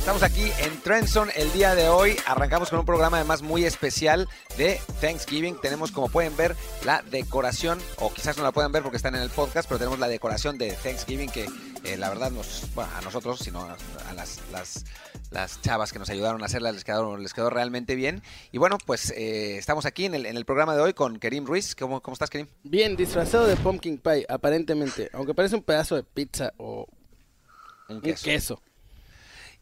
Estamos aquí en Trenson el día de hoy. Arrancamos con un programa además muy especial de Thanksgiving. Tenemos, como pueden ver, la decoración, o quizás no la puedan ver porque están en el podcast, pero tenemos la decoración de Thanksgiving que eh, la verdad nos, bueno, a nosotros, sino a las, las, las, chavas que nos ayudaron a hacerla, les quedó, les quedó realmente bien. Y bueno, pues eh, estamos aquí en el, en el programa de hoy con Kerim Ruiz. ¿Cómo, ¿Cómo estás, Kerim? Bien, disfrazado de pumpkin pie, aparentemente. Aunque parece un pedazo de pizza o un queso.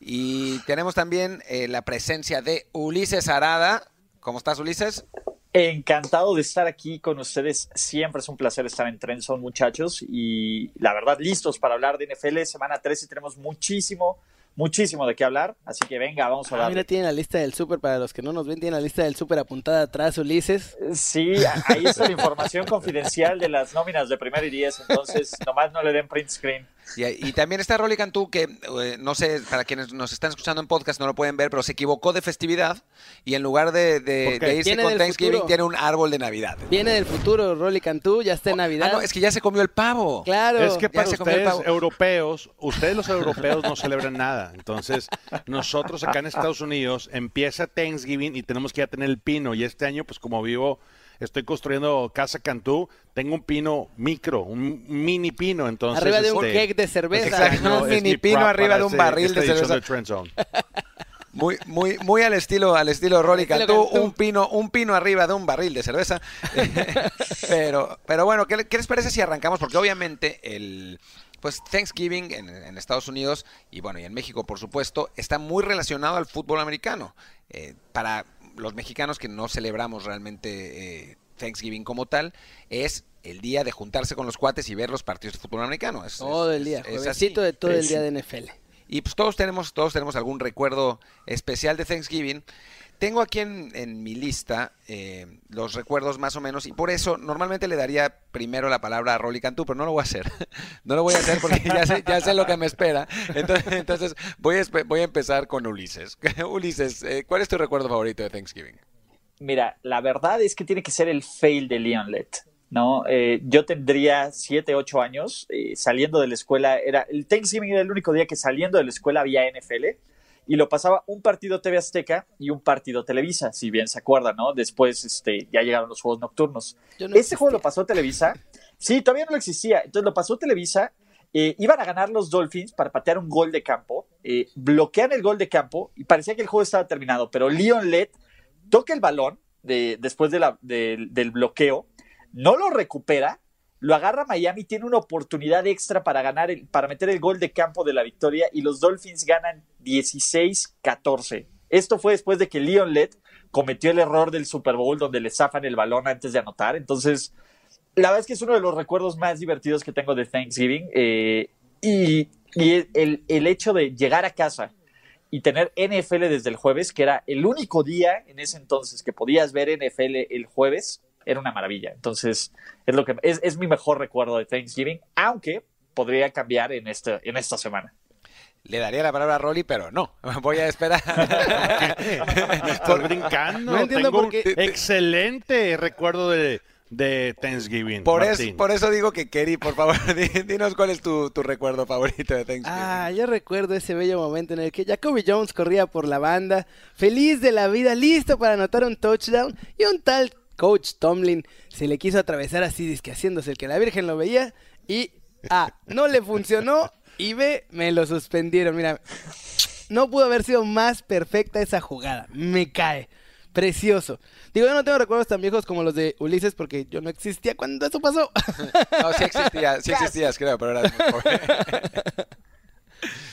Y tenemos también eh, la presencia de Ulises Arada. ¿Cómo estás, Ulises? Encantado de estar aquí con ustedes. Siempre es un placer estar en Trenson, muchachos. Y la verdad, listos para hablar de NFL. Semana 13 tenemos muchísimo, muchísimo de qué hablar. Así que venga, vamos a hablar. Ah, mira, tiene la lista del súper. Para los que no nos ven, tiene la lista del súper apuntada atrás, Ulises. Sí, ahí está la información confidencial de las nóminas de primer y diez. Entonces, nomás no le den print screen. Y, también está Rolly Cantú, que eh, no sé, para quienes nos están escuchando en podcast no lo pueden ver, pero se equivocó de festividad y en lugar de, irse con Thanksgiving tiene un árbol de Navidad. Viene del futuro, Rolly Cantú, ya está en oh, Navidad. Ah, no, es que ya se comió el pavo. Claro. Es que para ustedes europeos, ustedes los europeos no celebran nada. Entonces, nosotros acá en Estados Unidos empieza Thanksgiving y tenemos que ya tener el pino. Y este año, pues como vivo estoy construyendo Casa Cantú, tengo un pino micro, un mini pino, entonces... Arriba de un este, cake de cerveza. Exacto, un mini pino arriba de un barril de cerveza. Muy, muy, muy al estilo, al estilo Rolly Cantú, un pino, un pino arriba de un barril de cerveza. pero, pero bueno, ¿qué, les parece si arrancamos? Porque obviamente el, pues Thanksgiving en, Estados Unidos y bueno, y en México por supuesto, está muy relacionado al fútbol americano. Eh, para los mexicanos que no celebramos realmente eh, Thanksgiving como tal, es el día de juntarse con los cuates y ver los partidos de fútbol americano. todo el día, es, de todo el día de NFL. Y pues todos tenemos, todos tenemos algún recuerdo especial de Thanksgiving. Tengo aquí en, mi lista eh, los recuerdos más o menos y por eso normalmente le daría primero la palabra a Rolly Cantú, pero no lo voy a hacer. No lo voy a hacer porque ya sé, ya sé lo que me espera. Entonces, entonces voy, a, voy a empezar con Ulises. Ulises, eh, ¿cuál es tu recuerdo favorito de Thanksgiving? Mira, la verdad es que tiene que ser el fail de Leon Lett. ¿no? Eh, yo tendría 7, 8 años, saliendo de la escuela, era, el Thanksgiving era el único día que saliendo de la escuela había NFL y lo pasaba un partido TV Azteca y un partido Televisa, si bien se acuerdan, ¿no? Después este, ya llegaron los juegos nocturnos. este juego lo pasó Televisa. Sí, todavía no existía. Entonces lo pasó Televisa. Eh, iban a ganar los Dolphins para patear un gol de campo. Eh, bloquean el gol de campo y parecía que el juego estaba terminado. Pero Leon Lett toca el balón de, después de la, del bloqueo, no lo recupera lo agarra Miami, tiene una oportunidad extra para ganar, el, para meter el gol de campo de la victoria y los Dolphins ganan 16-14. Esto fue después de que Leon Lett cometió el error del Super Bowl donde le zafan el balón antes de anotar. Entonces, la verdad es que es uno de los recuerdos más divertidos que tengo de Thanksgiving. Eh, y, el, el hecho de llegar a casa y tener NFL desde el jueves, que era el único día en ese entonces que podías ver NFL el jueves, era una maravilla. Entonces, es lo que es, mi mejor recuerdo de Thanksgiving, aunque podría cambiar en, este, en esta semana. Le daría la palabra a Rolly, pero no. Voy a esperar. Estoy brincando. No entiendo por qué. Excelente recuerdo de, de Thanksgiving. Por eso, por eso digo que Kerry, por favor, dinos cuál es tu, tu, recuerdo favorito de Thanksgiving. Ah, yo recuerdo ese bello momento en el que Jacoby Jones corría por la banda, feliz de la vida, listo para anotar un touchdown, y un tal coach Tomlin se le quiso atravesar así, que haciéndose el que la Virgen lo veía y A, no le funcionó y B, me lo suspendieron. Mira, no pudo haber sido más perfecta esa jugada. Me cae. Precioso. Digo, yo no tengo recuerdos tan viejos como los de Ulises porque yo no existía cuando eso pasó. No, sí existía, sí existías, creo, pero era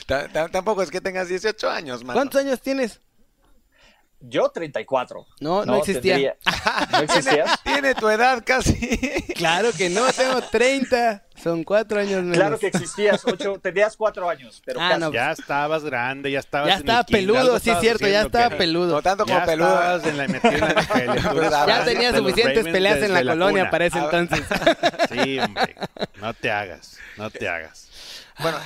Tampoco es que tengas 18 años, man. ¿Cuántos años tienes? Yo 34. No, no, existía. ¿No existía? Tiene tu edad casi. Claro que no, tengo 30. Son cuatro años menos. Claro que existías, ocho, tenías cuatro años, pero ah, No, ya estabas grande, ya estabas Ya estaba peludo, sí, cierto, ya estaba peludo. No tanto como peludo. En la, en ya tenía suficientes peleas en la, colonia para ese entonces. Sí, hombre, no te hagas, no te hagas. Bueno,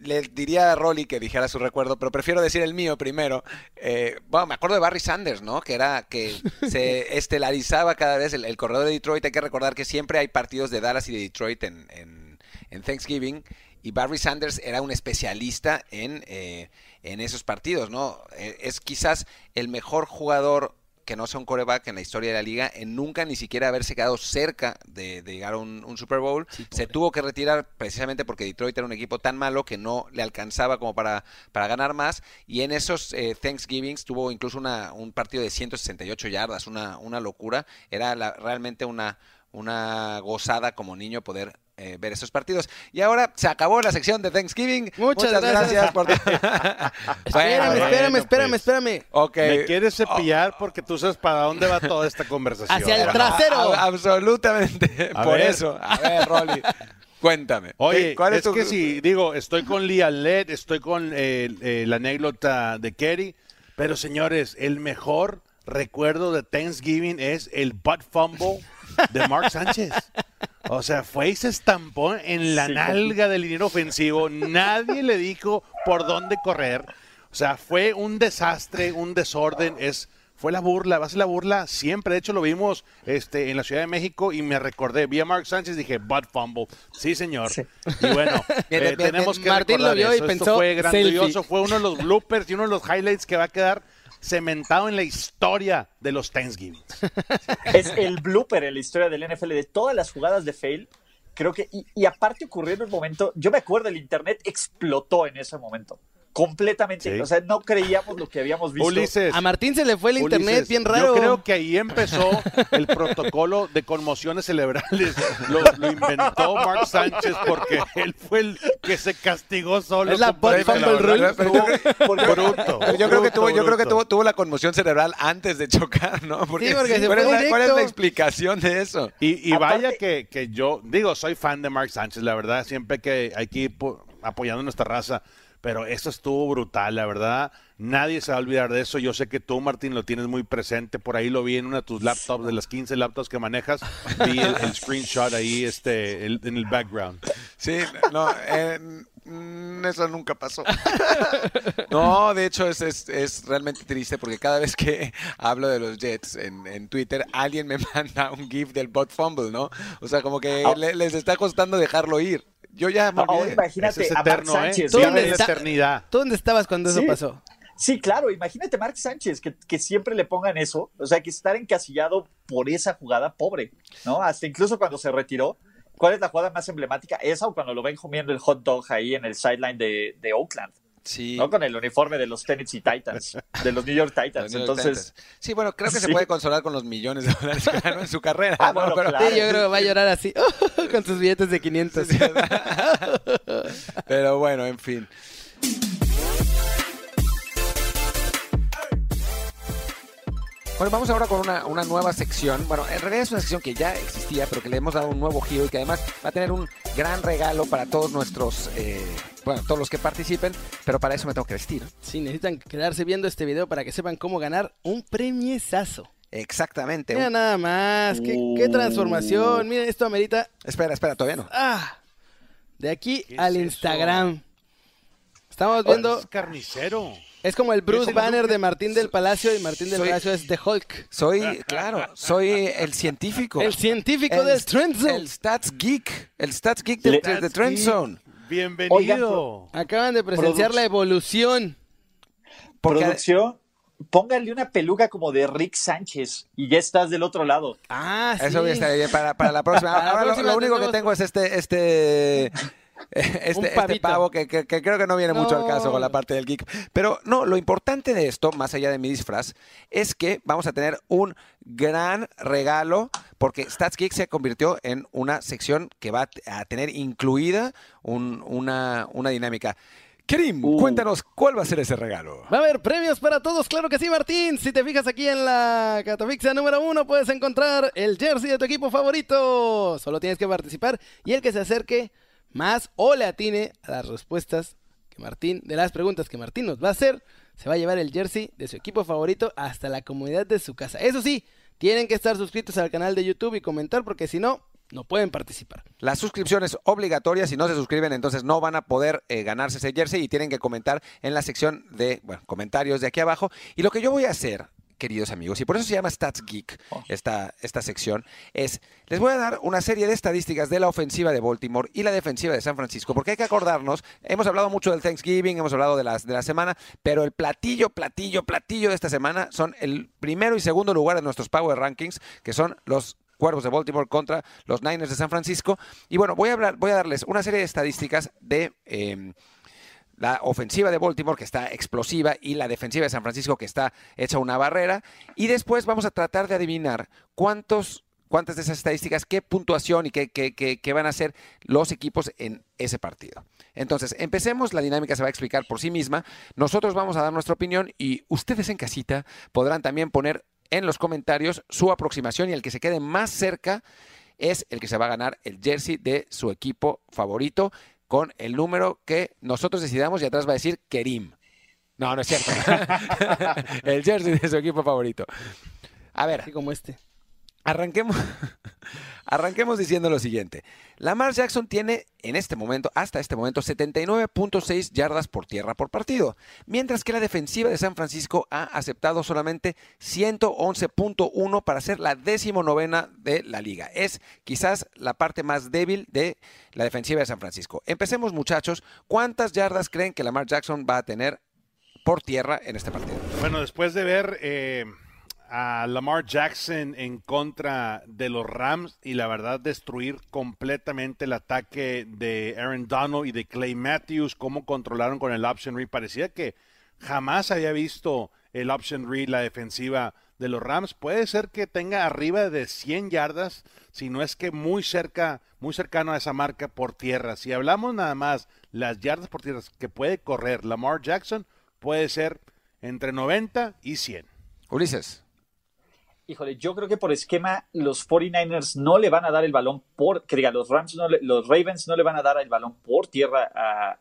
le diría a Rolly que dijera su recuerdo, pero prefiero decir el mío primero. Eh, bueno, me acuerdo de Barry Sanders, ¿no? Que era que se estelarizaba cada vez el, corredor de Detroit. Hay que recordar que siempre hay partidos de Dallas y de Detroit en, en, Thanksgiving. y Barry Sanders era un especialista en, eh, en esos partidos, ¿no? es quizás el mejor jugador que no sea un coreback en la historia de la liga, en nunca ni siquiera haberse quedado cerca de, llegar a un, Super Bowl. se tuvo que retirar precisamente porque Detroit era un equipo tan malo que no le alcanzaba como para, para ganar más. Y en esos eh, Thanksgivings tuvo incluso una, un partido de 168 yardas, una, una locura. Era realmente una, una gozada como niño poder eh, ver esos partidos. Y ahora se acabó la sección de Thanksgiving. Muchas, gracias. por... espérame, espérame, espérame, pues. espérame. Me quieres cepillar porque tú sabes para dónde va toda esta conversación. Hacia el trasero. absolutamente. por eso. A ver, Rolly. Cuéntame. Oye, ¿cuál es, que si digo, estoy con Lia Led, estoy con eh, la anécdota de Kerry, pero señores, el mejor recuerdo de Thanksgiving es el butt fumble de Mark Sánchez. O sea, fue y se estampó en la nalga del dinero ofensivo. Nadie le dijo por dónde correr. O sea, fue un desastre, un desorden. Es, fue la burla, va a ser la burla siempre. De hecho, lo vimos este, en la Ciudad de México y me recordé. Vi a Mark Sánchez y dije, butt fumble. Sí, señor. Y bueno, eh, tenemos que Martín lo vio y pensó, Esto fue grandioso. Fue uno de los bloopers y uno de los highlights que va a quedar cementado en la historia de los Thanksgiving. Es el blooper en la historia del NFL de todas las jugadas de fail. Creo que, y, y aparte ocurrió en un momento, yo me acuerdo, el internet explotó en ese momento completamente. O sea, no creíamos lo que habíamos visto. Ulises, a Martín se le fue el internet bien raro. Yo creo que ahí empezó el protocolo de conmociones cerebrales. Lo, inventó Mark Sánchez porque él fue el que se castigó solo. Es la Fumble Rule. Yo creo que tuvo, yo creo que tuvo, tuvo la conmoción cerebral antes de chocar, ¿no? Porque, sí, porque ¿cuál, es la, ¿cuál, es la, explicación de eso? Y, y vaya que, que yo, digo, soy fan de Mark Sánchez, la verdad, siempre que hay que ir apoyando nuestra raza pero eso estuvo brutal, la verdad. Nadie se va a olvidar de eso. Yo sé que tú, Martín, lo tienes muy presente. Por ahí lo vi en una de tus laptops, de las 15 laptops que manejas. Vi el, screenshot ahí este, en el background. Sí, no, eh, mm, eso nunca pasó. No, de hecho es, es, realmente triste porque cada vez que hablo de los Jets en, en, Twitter, alguien me manda un GIF del bot fumble, ¿no? O sea, como que ah. les está costando dejarlo ir. Yo ya me imagínate es eterno, a Mark ¿eh? Sánchez. ¿eh? eternidad. ¿Tú dónde estabas cuando eso pasó? Sí, claro, imagínate Mark Sánchez, que, que, siempre le pongan eso, o sea, que estar encasillado por esa jugada, pobre, ¿no? Hasta incluso cuando se retiró, ¿cuál es la jugada más emblemática? Esa o cuando lo ven comiendo el hot dog ahí en el sideline de, de Oakland. Sí. ¿no? Con el uniforme de los Tennessee Titans, de los New York Titans. Entonces, sí, bueno, creo que se puede consolar con los millones de dólares que ganó en su carrera. Ah, bueno, pero, claro. sí, yo creo que va a llorar así, con sus billetes de 500. pero bueno, en fin. Bueno, vamos ahora con una, una, nueva sección. Bueno, en realidad es una sección que ya existía, pero que le hemos dado un nuevo giro y que además va a tener un gran regalo para todos nuestros, eh, bueno, todos los que participen, pero para eso me tengo que vestir. Sí, necesitan quedarse viendo este video para que sepan cómo ganar un premiesazo. Exactamente. Mira nada más, qué, qué transformación. Miren, esto amerita... Espera, espera, todavía no. Ah, de aquí al Instagram. Estamos viendo... Es carnicero. Es como el Bruce Banner de Martín del Palacio y Martín del Palacio es de Hulk. Soy, claro, soy el científico. El científico del Trend Zone. El Stats Geek. El Stats Geek del, Trend Zone. Bienvenido. acaban de presenciar la evolución. Producción, póngale una peluca como de Rick Sánchez y ya estás del otro lado. Ah, sí. Eso estar bien para, para la próxima. Ahora lo, único que tengo es este, este este, este, pavo que, creo que no viene mucho al caso con la parte del geek. Pero no, lo importante de esto, más allá de mi disfraz, es que vamos a tener un gran regalo porque Stats Geek se convirtió en una sección que va a tener incluida una, una dinámica. Kerim, uh. cuéntanos cuál va a ser ese regalo. Va a haber premios para todos, claro que sí, Martín. Si te fijas aquí en la catafixia número uno, puedes encontrar el jersey de tu equipo favorito. Solo tienes que participar y el que se acerque más o le atine a las respuestas que Martín, de las preguntas que Martín nos va a hacer, se va a llevar el jersey de su equipo favorito hasta la comunidad de su casa. Eso sí, tienen que estar suscritos al canal de YouTube y comentar porque si no, no pueden participar. La suscripción es obligatoria, si no se suscriben entonces no van a poder eh, ganarse ese jersey y tienen que comentar en la sección de comentarios de aquí abajo. Y lo que yo voy a hacer queridos amigos, y por eso se llama Stats Geek oh. esta, esta sección, es, les voy a dar una serie de estadísticas de la ofensiva de Baltimore y la defensiva de San Francisco, porque hay que acordarnos, hemos hablado mucho del Thanksgiving, hemos hablado de, las, de la semana, pero el platillo, platillo, platillo de esta semana son el primero y segundo lugar de nuestros Power Rankings, que son los Cuervos de Baltimore contra los Niners de San Francisco. Y bueno, voy a, hablar, voy a darles una serie de estadísticas de... Em, la ofensiva de Baltimore que está explosiva y la defensiva de San Francisco que está hecha una barrera. Y después vamos a tratar de adivinar cuántos, cuántas de esas estadísticas, qué puntuación y qué, qué, van a hacer los equipos en ese partido. Entonces, empecemos, la dinámica se va a explicar por sí misma. Nosotros vamos a dar nuestra opinión y ustedes en casita podrán también poner en los comentarios su aproximación y el que se quede más cerca es el que se va a ganar el jersey de su equipo favorito con el número que nosotros decidamos y atrás va a decir Kerim. No, no es cierto. el jersey de su equipo favorito. A ver. Así como este. Arranquemos, arranquemos diciendo lo siguiente. Lamar Jackson tiene en este momento, hasta este momento, 79.6 yardas por tierra por partido, mientras que la defensiva de San Francisco ha aceptado solamente 111.1 para ser la decimonovena de la liga. Es quizás la parte más débil de la defensiva de San Francisco. Empecemos muchachos, ¿cuántas yardas creen que Lamar Jackson va a tener por tierra en este partido? Bueno, después de ver... Eh a Lamar Jackson en contra de los Rams y la verdad destruir completamente el ataque de Aaron Donald y de Clay Matthews, cómo controlaron con el option read. Parecía que jamás había visto el option read, la defensiva de los Rams. Puede ser que tenga arriba de 100 yardas, si no es que muy cerca, muy cercano a esa marca por tierra. Si hablamos nada más las yardas por tierra que puede correr Lamar Jackson, puede ser entre 90 y 100. Ulises. Híjole, yo creo que por esquema los 49ers no le van a dar el balón por, que diga, los Rams, no los Ravens no le van a dar el balón por tierra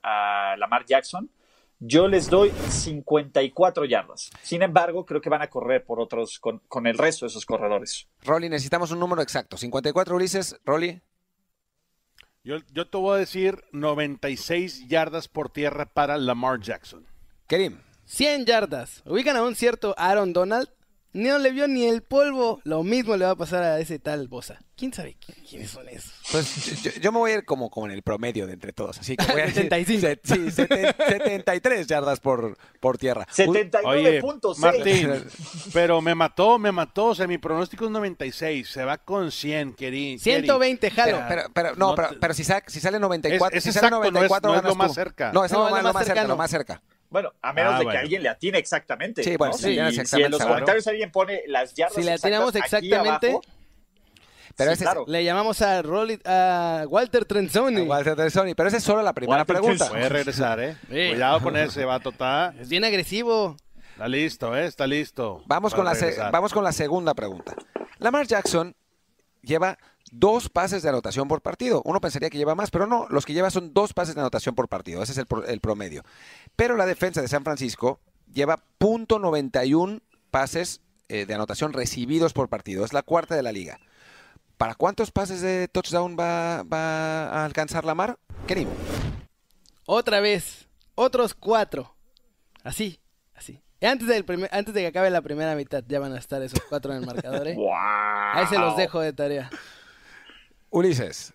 a, Lamar Jackson. Yo les doy 54 yardas. Sin embargo, creo que van a correr por otros, con, el resto de esos corredores. Rolly, necesitamos un número exacto. 54 Ulises, Rolly. Yo, yo te voy a decir 96 yardas por tierra para Lamar Jackson. Kerim. 100 yardas. Ubican a un cierto Aaron Donald no le vio ni el polvo. Lo mismo le va a pasar a ese tal Bosa. ¿Quién sabe quiénes son esos? Pues yo, me voy a ir como, como en el promedio de entre todos. Así que voy a 75. sí, 73 yardas por, por tierra. 79.6. Martín, pero me mató, me mató. O sea, mi pronóstico es 96. Se va con 100, querido. 120, jalo. Pero, pero, no, pero, pero, si, sale, si sale 94, es, si sale 94 no es, lo más cerca. No, es lo, más, más cerca, lo más cerca. Bueno, a menos ah, de que alguien le atine exactamente. Sí, bueno, si, en los comentarios alguien pone las yardas Si le atinamos exactamente, pero le llamamos a, a Walter Trenzoni. Walter Trenzoni, pero esa es solo la primera pregunta. Puede regresar, ¿eh? Cuidado con ese, va total. Es bien agresivo. Está listo, ¿eh? Está listo. Vamos con, la vamos con la segunda pregunta. Lamar Jackson lleva dos pases de anotación por partido. Uno pensaría que lleva más, pero no, los que lleva son dos pases de anotación por partido. Ese es el, promedio. Pero la defensa de San Francisco lleva .91 pases eh, de anotación recibidos por partido. Es la cuarta de la liga. ¿Para cuántos pases de touchdown va, a alcanzar Lamar? Kerim. Otra vez. Otros cuatro. Así, así. Antes, del antes de que acabe la primera mitad ya van a estar esos cuatro en el marcador. ¿eh? Ahí se los dejo de tarea. Ulises.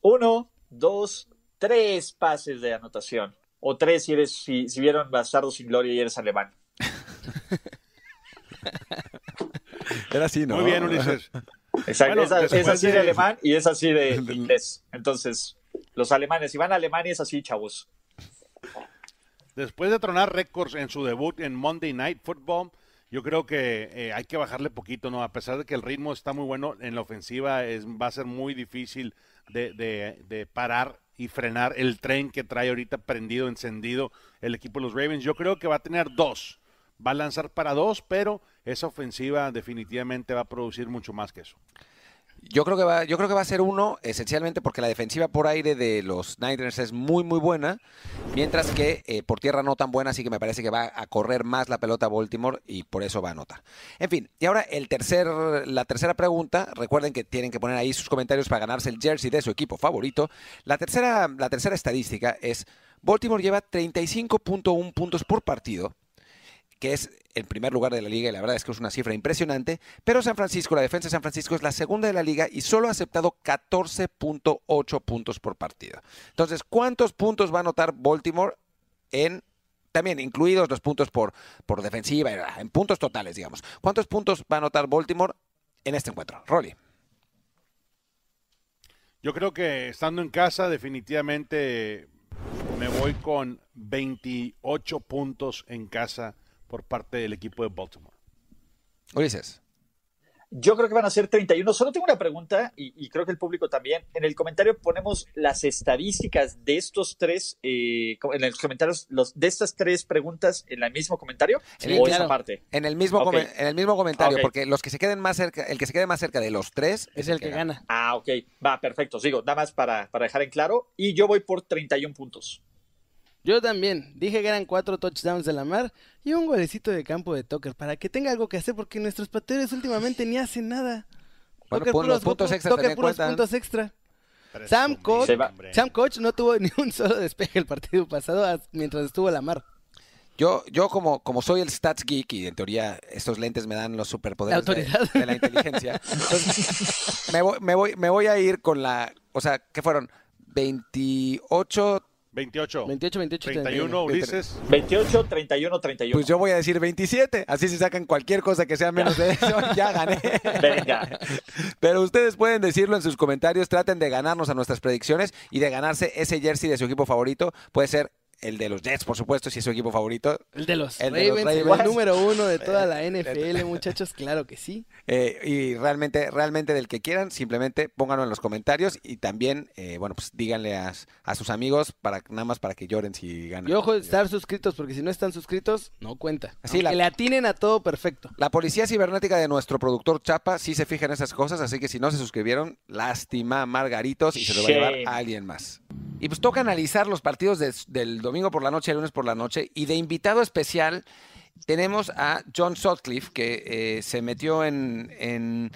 Uno, dos, tres pases de anotación. O tres si eres, si, vieron Bastardo sin Gloria y eres alemán. Era así, ¿no? Muy bien, Ulises. Exacto, es, así de alemán y es así de inglés. Entonces, los alemanes, si van a Alemania es así, chavos. Después de tronar récords en su debut en Monday Night Football, yo creo que eh, hay que bajarle poquito, ¿no? A pesar de que el ritmo está muy bueno en la ofensiva, es, va a ser muy difícil de, de, parar y frenar el tren que trae ahorita prendido, encendido el equipo de los Ravens. Yo creo que va a tener dos. Va a lanzar para dos, pero esa ofensiva definitivamente va a producir mucho más que eso. Yo creo que va, yo creo que va a ser uno, esencialmente porque la defensiva por aire de los Niners es muy muy buena, mientras que eh, por tierra no tan buena, así que me parece que va a correr más la pelota Baltimore y por eso va a anotar. En fin, y ahora el tercer, la tercera pregunta, recuerden que tienen que poner ahí sus comentarios para ganarse el jersey de su equipo favorito. La tercera, la tercera estadística es Baltimore lleva 35.1 puntos por partido que es el primer lugar de la liga y la verdad es que es una cifra impresionante, pero San Francisco, la defensa de San Francisco es la segunda de la liga y solo ha aceptado 14.8 puntos por partido. Entonces, ¿cuántos puntos va a anotar Baltimore en también incluidos los puntos por, por defensiva, en puntos totales, digamos. ¿Cuántos puntos va a anotar Baltimore en este encuentro? Rolly. Yo creo que estando en casa, definitivamente me voy con 28 puntos en casa por parte del equipo de Baltimore. Ulises. Yo creo que van a ser 31. Solo tengo una pregunta y, creo que el público también. En el comentario ponemos las estadísticas de estos tres, eh, en los comentarios, los, de estas tres preguntas en el mismo comentario o esa parte. En el mismo, en el mismo comentario, porque los que se queden más cerca, el que se quede más cerca de los tres es el que, gana. Ah, ok. Va, perfecto. Sigo, nada más para, para dejar en claro. Y yo voy por 31 puntos. Yo también. Dije que eran cuatro touchdowns de la mar y un golecito de campo de Tucker para que tenga algo que hacer porque nuestros pateadores últimamente ni hacen nada. Bueno, puros, puntos extra Tucker puros puntos extra. Sam Coach, Sam Coach no tuvo ni un solo despeje el partido pasado mientras estuvo la mar. Yo, yo como, como soy el stats geek y en teoría estos lentes me dan los superpoderes de, de, la inteligencia, me, voy, me, voy, me voy a ir con la, o sea, ¿qué fueron? 28 28. 28, 28, 31, Ulises. 28, 31, 31. Pues yo voy a decir 27. Así se sacan cualquier cosa que sea menos de eso. ya gané. Venga. Pero ustedes pueden decirlo en sus comentarios. Traten de ganarnos a nuestras predicciones y de ganarse ese jersey de su equipo favorito. Puede ser el de los Jets, por supuesto, si es su equipo favorito. El de los el Ravens, el número uno de toda la NFL, muchachos, claro que sí. Eh, y realmente, realmente del que quieran, simplemente pónganlo en los comentarios y también, eh, bueno, pues díganle a, sus amigos para nada más para que lloren si ganan. Y ojo, estar suscritos, porque si no están suscritos, no cuenta. Así que le atinen a todo perfecto. La policía cibernética de nuestro productor Chapa sí se fija en esas cosas, así que si no se suscribieron, lástima, Margaritos, y se lo va a llevar a alguien más. Y pues toca analizar los partidos del domingo por la noche, el lunes por la noche. Y de invitado especial tenemos a John Sutcliffe, que eh, se metió en,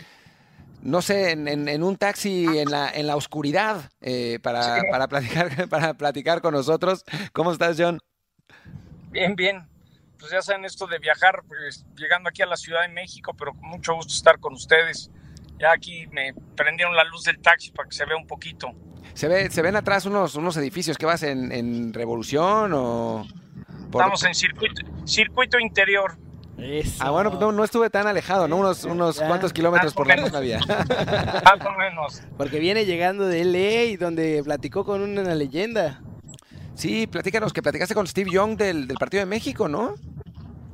no sé, en, un taxi en la, en la oscuridad eh, para, para, platicar, para platicar con nosotros. ¿Cómo estás, John? Bien, bien. Pues ya saben esto de viajar, pues, llegando aquí a la Ciudad de México, pero con mucho gusto estar con ustedes. Ya aquí me prendieron la luz del taxi para que se vea un poquito. Se, ve, se ven atrás unos, unos edificios que vas en, en Revolución o... Estamos en circuito, circuito interior. Ah, bueno, no, no, estuve tan alejado, ¿no? Unos, unos cuantos kilómetros por la misma vía. Más o menos. Porque viene llegando de LA, donde platicó con una leyenda. Sí, platícanos, que platicaste con Steve Young del, del Partido de México, ¿no?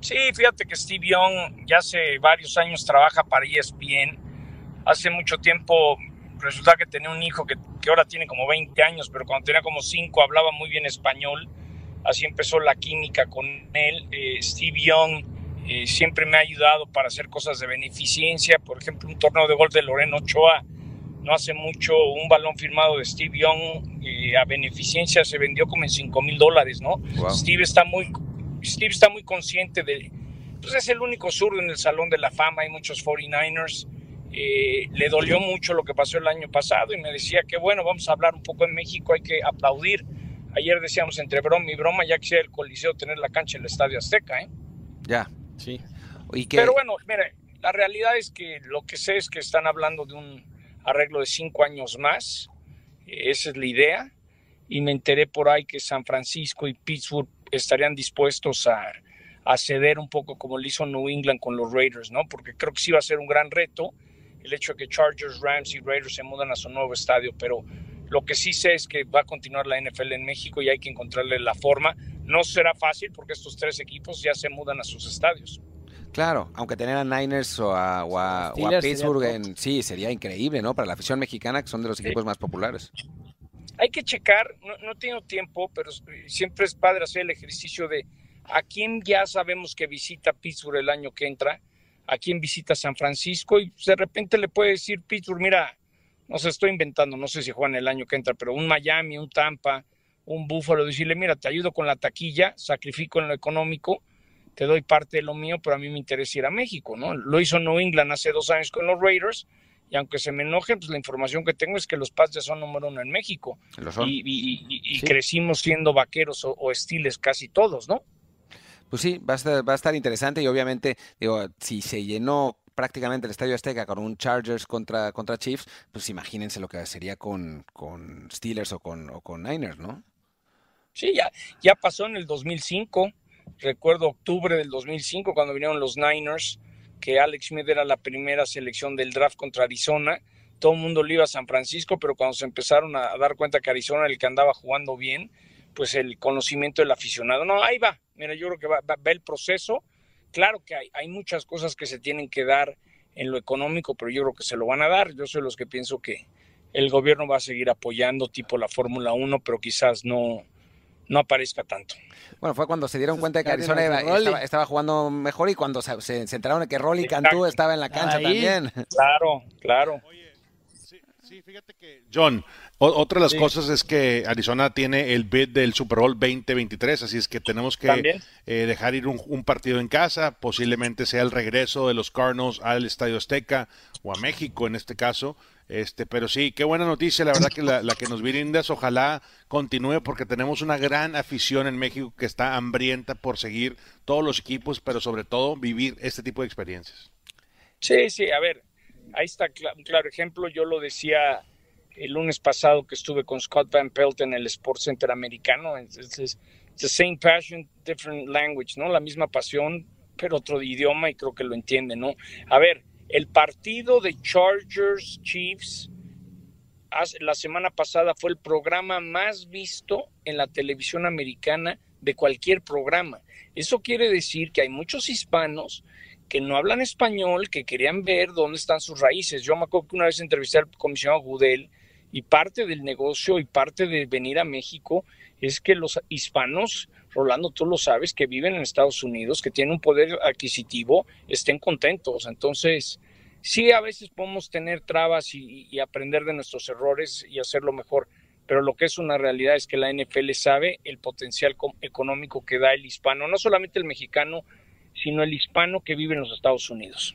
Sí, fíjate que Steve Young ya hace varios años trabaja para ESPN. Hace mucho tiempo resulta que tenía un hijo que, que, ahora tiene como 20 años, pero cuando tenía como 5 hablaba muy bien español. Así empezó la química con él. Eh, Steve Young eh, siempre me ha ayudado para hacer cosas de beneficencia. Por ejemplo, un torneo de gol de Loreno Ochoa. No hace mucho un balón firmado de Steve Young eh, a beneficencia se vendió como en 5 mil dólares, ¿no? Steve, está muy, Steve está muy consciente de... Pues es el único zurdo en el Salón de la Fama, hay muchos 49ers. Eh, le dolió mucho lo que pasó el año pasado y me decía que bueno, vamos a hablar un poco en México, hay que aplaudir. Ayer decíamos entre broma y broma, ya quisiera el Coliseo tener la cancha en el Estadio Azteca, ¿eh? Ya, sí. Pero bueno, mire, la realidad es que lo que sé es que están hablando de un arreglo de cinco años más, esa es la idea, y me enteré por ahí que San Francisco y Pittsburgh estarían dispuestos a, a ceder un poco como lo hizo New England con los Raiders, ¿no? Porque creo que sí va a ser un gran reto el hecho de que Chargers, Rams y Raiders se mudan a su nuevo estadio, pero lo que sí sé es que va a continuar la NFL en México y hay que encontrarle la forma. No será fácil porque estos tres equipos ya se mudan a sus estadios. Claro, aunque tener a Niners o a, Pittsburgh en, sí, sería increíble, ¿no? Para la afición mexicana, que son de los equipos más populares. Hay que checar, no, no tengo tiempo, pero siempre es padre hacer el ejercicio de a quién ya sabemos que visita Pittsburgh el año que entra a quien visita San Francisco y de repente le puede decir Pittsburgh, mira, no se estoy inventando, no sé si juegan el año que entra, pero un Miami, un Tampa, un Buffalo, decirle, mira, te ayudo con la taquilla, sacrifico en lo económico, te doy parte de lo mío, pero a mí me interesa ir a México, ¿no? Lo hizo New England hace dos años con los Raiders, y aunque se me enojen, pues la información que tengo es que los Pats son número uno en México. Y, crecimos siendo vaqueros o, o estiles casi todos, ¿no? Pues sí, va a, estar, va a estar interesante y obviamente, digo, si se llenó prácticamente el Estadio Azteca con un Chargers contra, contra Chiefs, pues imagínense lo que sería con, con Steelers o con, o con Niners, ¿no? Sí, ya, ya pasó en el 2005. Recuerdo octubre del 2005 cuando vinieron los Niners, que Alex Smith era la primera selección del draft contra Arizona. Todo el mundo le iba a San Francisco, pero cuando se empezaron a dar cuenta que Arizona era el que andaba jugando bien, pues el conocimiento del aficionado. No, ahí va. Mira, yo creo que va, el proceso. Claro que hay, hay muchas cosas que se tienen que dar en lo económico, pero yo creo que se lo van a dar. Yo soy los que pienso que el gobierno va a seguir apoyando tipo la Fórmula 1, pero quizás no, no aparezca tanto. Bueno, fue cuando se dieron cuenta de que Arizona estaba, jugando mejor y cuando se, se enteraron de que Rolly Cantú estaba en la cancha también. Claro, claro. Sí, fíjate que, John, otra de las cosas es que Arizona tiene el bid del Super Bowl 2023, así es que tenemos que eh, dejar ir un, partido en casa, posiblemente sea el regreso de los Cardinals al Estadio Azteca o a México en este caso. Este, pero sí, qué buena noticia, la verdad que la, la que nos brindas, ojalá continúe porque tenemos una gran afición en México que está hambrienta por seguir todos los equipos, pero sobre todo vivir este tipo de experiencias. Sí, sí, a ver, ahí está un claro ejemplo. Yo lo decía el lunes pasado que estuve con Scott Van Pelt en el Sports Center americano. Es, the same passion, different language, ¿no? La misma pasión, pero otro idioma y creo que lo entiende, ¿no? A ver, el partido de Chargers Chiefs la semana pasada fue el programa más visto en la televisión americana de cualquier programa. Eso quiere decir que hay muchos hispanos que no hablan español, que querían ver dónde están sus raíces. Yo me acuerdo que una vez entrevisté al comisionado Gudel y parte del negocio y parte de venir a México es que los hispanos, Rolando, tú lo sabes, que viven en Estados Unidos, que tienen un poder adquisitivo, estén contentos. Entonces, sí, a veces podemos tener trabas y, aprender de nuestros errores y hacerlo mejor, pero lo que es una realidad es que la NFL sabe el potencial económico que da el hispano, no solamente el mexicano, sino el hispano que vive en los Estados Unidos.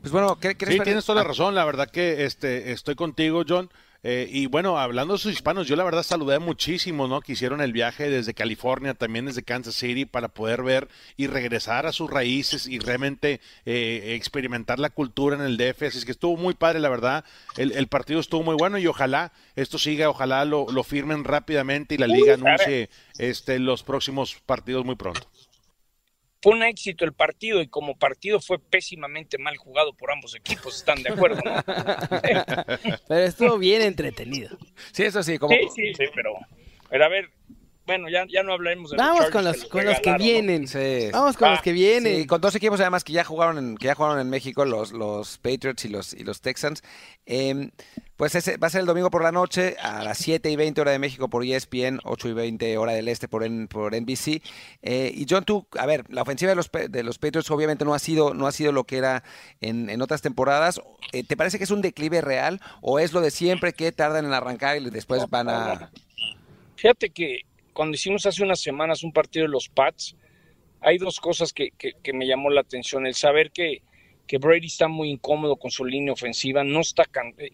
Pues bueno, ¿qué, sí, tienes toda la razón. La verdad que este, estoy contigo, John. Eh, y bueno, hablando de sus hispanos, yo la verdad saludé muchísimo, ¿no? Que hicieron el viaje desde California, también desde Kansas City, para poder ver y regresar a sus raíces y realmente eh, experimentar la cultura en el DF. Así es que estuvo muy padre, la verdad. El, partido estuvo muy bueno y ojalá esto siga, ojalá lo, lo firmen rápidamente y la liga anuncie este, los próximos partidos muy pronto. Fue un éxito el partido y como partido fue pésimamente mal jugado por ambos equipos, ¿están de acuerdo? ¿no? pero estuvo bien entretenido. Sí, eso sí. Como... Sí, sí, sí, pero, pero a ver, bueno, ya, ya no hablaremos de Vamos con los, que con los que vienen. Vamos con los que vienen. Sí, con dos equipos además que ya jugaron en, que ya jugaron en México, los, los Patriots y los, y los Texans. Eh, pues ese va a ser el domingo por la noche a las 7 y 20 hora de México por ESPN, 8 y 20 hora del este por, por NBC. Eh, y John, tú, a ver, la ofensiva de los, de los Patriots obviamente no ha sido, no ha sido lo que era en, en otras temporadas. Eh, ¿Te parece que es un declive real o es lo de siempre que tardan en arrancar y después van a... Fíjate que cuando hicimos hace unas semanas un partido de los Pats, hay dos cosas que, que, me llamó la atención. El saber que, que, Brady está muy incómodo con su línea ofensiva, no está, eh,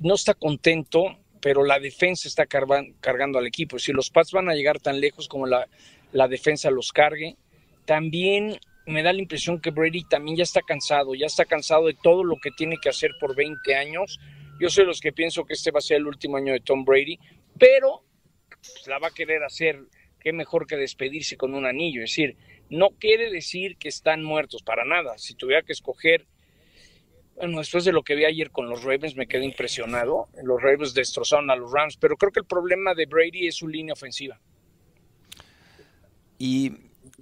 no está contento, pero la defensa está cargando al equipo. Si los Pats van a llegar tan lejos como la, la defensa los cargue, también me da la impresión que Brady también ya está cansado, ya está cansado de todo lo que tiene que hacer por 20 años. Yo soy los que pienso que este va a ser el último año de Tom Brady, pero pues, la va a querer hacer, qué mejor que despedirse con un anillo. Es decir, no quiere decir que están muertos para nada. Si tuviera que escoger, bueno, después de lo que vi ayer con los Ravens me quedé impresionado. Los Ravens destrozaron a los Rams, pero creo que el problema de Brady es su línea ofensiva. Y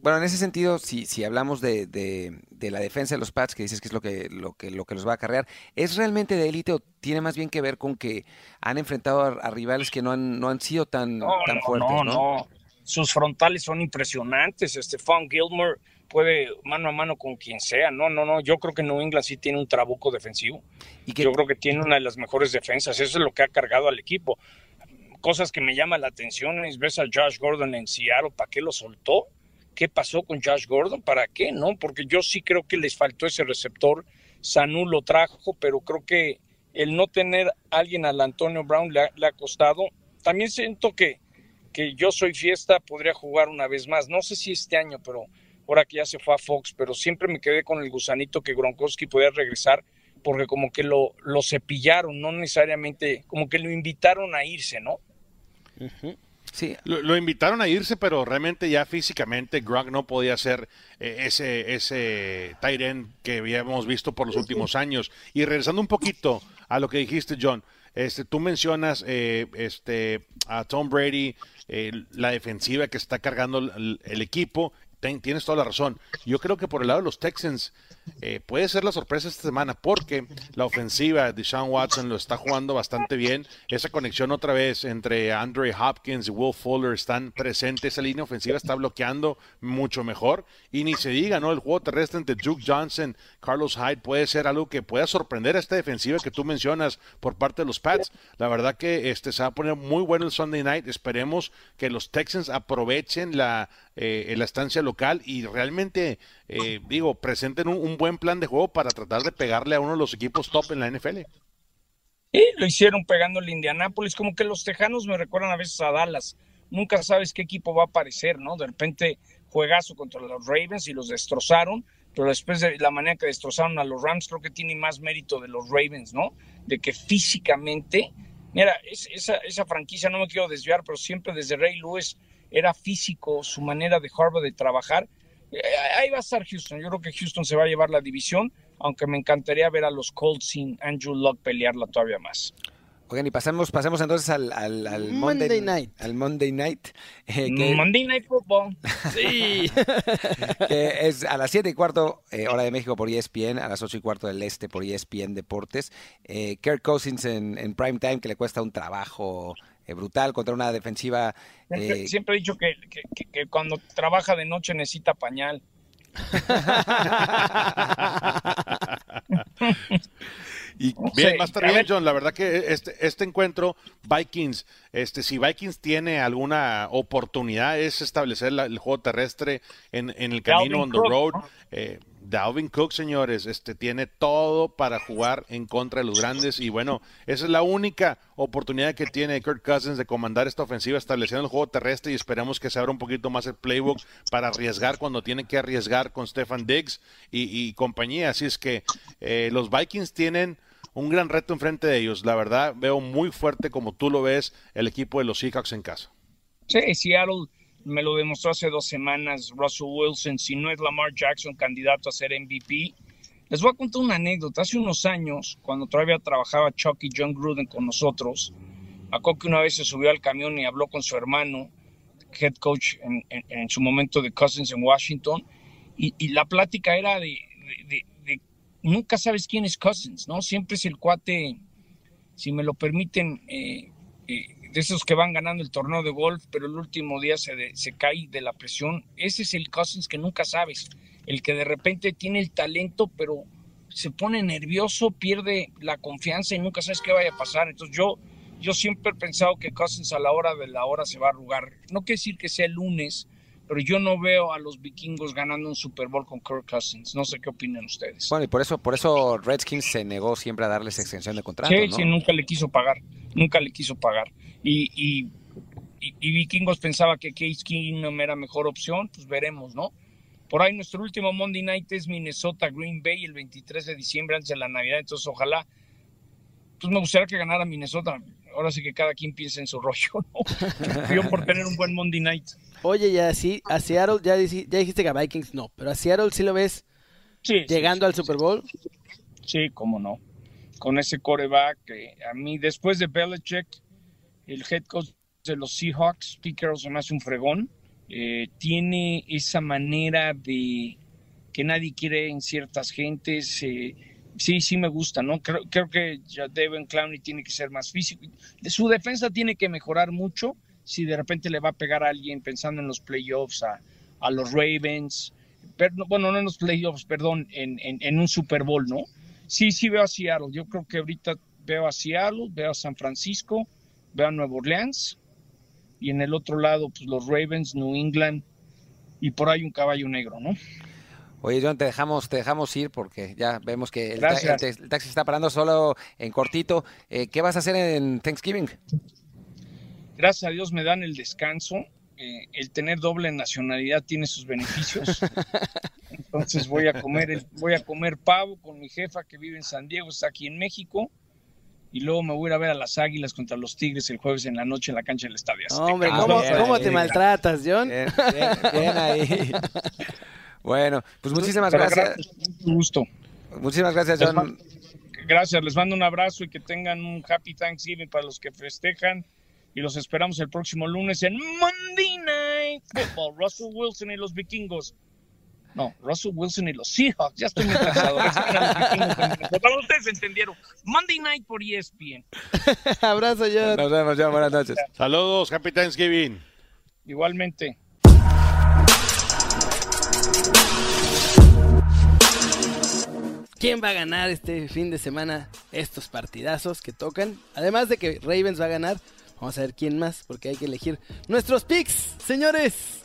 bueno, en ese sentido, si, si hablamos de, de, la defensa de los Pats, que dices que es lo que, lo que, lo que los va a acarrear, ¿es realmente de élite o tiene más bien que ver con que han enfrentado a, rivales que no han, no han sido tan, tan fuertes? No, no, Sus frontales son impresionantes. Stephon Gilmore puede mano a mano con quien sea. No, no, no. Yo creo que New England sí tiene un trabuco defensivo. ¿Y Yo creo que tiene una de las mejores defensas. Eso es lo que ha cargado al equipo. Cosas que me llaman la atención es ves a Josh Gordon en Seattle, ¿para qué lo soltó? Qué pasó con Josh Gordon, para qué, ¿no? Porque yo sí creo que les faltó ese receptor. Sanu lo trajo, pero creo que el no tener alguien al Antonio Brown le ha, costado. También siento que que yo soy fiesta, podría jugar una vez más. No sé si este año, pero ahora que ya se fue a Fox, pero siempre me quedé con el gusanito que Gronkowski podía regresar porque como que lo, lo cepillaron, no necesariamente, como que lo invitaron a irse, ¿no? Lo, invitaron a irse, pero realmente ya físicamente Gronk no podía ser eh, ese, ese tight end que habíamos visto por los últimos años. Y regresando un poquito a lo que dijiste, John, este, tú mencionas eh, este, a Tom Brady, eh, la defensiva que está cargando el equipo tienes toda la razón. Yo creo que por el lado de los Texans eh, puede ser la sorpresa esta semana porque la ofensiva de Sean Watson lo está jugando bastante bien. Esa conexión otra vez entre Andre Hopkins y Will Fuller están presentes. Esa línea ofensiva está bloqueando mucho mejor. Y ni se diga, ¿no? El juego terrestre entre Duke Johnson, Carlos Hyde puede ser algo que pueda sorprender a esta defensiva que tú mencionas por parte de los Pats. La verdad que este se va a poner muy bueno el Sunday night. Esperemos que los Texans aprovechen la, eh, la estancia local y realmente, eh, digo, presenten un, buen plan de juego para tratar de pegarle a uno de los equipos top en la NFL. Y lo hicieron pegándole a Indianápolis, como que los tejanos me recuerdan a veces a Dallas. Nunca sabes qué equipo va a aparecer, ¿no? De repente juegazo contra los Ravens y los destrozaron, pero después de la manera que destrozaron a los Rams, creo que tiene más mérito de los Ravens, ¿no? De que físicamente, mira, esa, esa franquicia, no me quiero desviar, pero siempre desde Ray Lewis era físico, su manera de Harvard de trabajar. Eh, ahí va a estar Houston. Yo creo que Houston se va a llevar la división, aunque me encantaría ver a los Colts sin Andrew Luck pelearla todavía más. Oigan, y pasemos, pasemos entonces al, Monday, Night. Al Monday Night. Eh, Monday Night Football. Sí. que es a las 7 y cuarto, eh, hora de México por ESPN, a las 8 y cuarto del Este por ESPN Deportes. Eh, Kirk Cousins en, en prime time, que le cuesta un trabajo brutal contra una defensiva. Siempre, he dicho que, cuando trabaja de noche necesita pañal. y bien, más tarde, John, la verdad que este, este encuentro, Vikings, este, si Vikings tiene alguna oportunidad es establecer el juego terrestre en, el camino on the road. Eh, Dalvin Cook, señores, este tiene todo para jugar en contra de los grandes y bueno, esa es la única oportunidad que tiene Kirk Cousins de comandar esta ofensiva estableciendo el juego terrestre y esperamos que se abra un poquito más el playbook para arriesgar cuando tiene que arriesgar con Stefan Diggs y, compañía. Así es que eh, los Vikings tienen un gran reto enfrente de ellos. La verdad, veo muy fuerte como tú lo ves el equipo de los Seahawks en casa. Sí, Seattle me lo demostró hace dos semanas Russell Wilson, si no es Lamar Jackson candidato a ser MVP. Les voy a contar una anécdota. Hace unos años, cuando todavía trabajaba Chuck y John Gruden con nosotros, que una vez se subió al camión y habló con su hermano, head coach en, su momento de Cousins en Washington, y, la plática era de, nunca sabes quién es Cousins, ¿no? Siempre es el cuate, si me lo permiten, eh, eh, de esos que van ganando el torneo de golf, pero el último día se, se cae de la presión. Ese es el Cousins que nunca sabes, el que de repente tiene el talento, pero se pone nervioso, pierde la confianza y nunca sabes qué vaya a pasar. Entonces yo, yo siempre he pensado que Cousins a la hora de la hora se va a arrugar. No quiere decir que sea el lunes, pero yo no veo a los vikingos ganando un Super Bowl con Kirk Cousins. No sé qué opinan ustedes. Bueno, y por eso, por eso Redskins se negó siempre a darles extensión de contrato. Sí, sí, nunca le quiso pagar, nunca le quiso pagar. Y, y, y, vikingos pensaba que Case Keenum era mejor opción, pues veremos, ¿no? Por ahí nuestro último Monday Night es Minnesota Green Bay el 23 de diciembre antes de la Navidad, entonces ojalá, pues me gustaría que ganara Minnesota. Ahora sí que cada quien piense en su rollo, ¿no? Yo por tener un buen Monday Night. Oye, ya sí, a Seattle, ya, ya dijiste que a Vikings no, pero a Seattle sí lo ves llegando al Super Bowl. Sí, cómo no. Con ese coreback, a mí después de Belichick, el head coach de los Seahawks, Pete Carroll se me hace un fregón. Eh, tiene esa manera de que nadie quiere en ciertas gentes. Eh, sí, sí me gusta, ¿no? Creo, creo que Devin Clowney tiene que ser más físico. Su defensa tiene que mejorar mucho si de repente le va a pegar a alguien pensando en los playoffs, a, a los Ravens, bueno, no en los playoffs, perdón, en, en, un Super Bowl, ¿no? Sí, sí veo a Seattle. Yo creo que ahorita veo a Seattle, veo a San Francisco, veo a Nueva Orleans y en el otro lado, pues los Ravens, New England y por ahí un caballo negro, ¿no? Oye, John, te dejamos, te dejamos ir porque ya vemos que el, taxi está parando solo en cortito. Eh, ¿Qué vas a hacer en Thanksgiving? Gracias a Dios me dan el descanso. Eh, el tener doble nacionalidad tiene sus beneficios. Entonces voy a comer voy a comer pavo con mi jefa que vive en San Diego, está aquí en México. Y luego me voy a ir a ver a las Águilas contra los Tigres el jueves en la noche en la cancha del Estadio Hombre, ¿cómo, te maltratas, John? Bien, ahí. bueno, pues muchísimas gracias. gusto. Muchísimas gracias, John. Gracias, les mando un abrazo y que tengan un happy Thanksgiving para los que festejan. Y los esperamos el próximo lunes en Monday Night Football. Russell Wilson y los vikingos no, Russell Wilson y los Seahawks. Ya estoy muy cansado. Para ustedes entendieron. Monday Night por ESPN. Abrazo, John. Nos vemos, John. Buenas noches. Saludos, Happy Thanksgiving. Igualmente. ¿Quién va a ganar este fin de semana estos partidazos que tocan? Además de que Ravens va a ganar, vamos a ver quién más, porque hay que elegir nuestros picks, señores.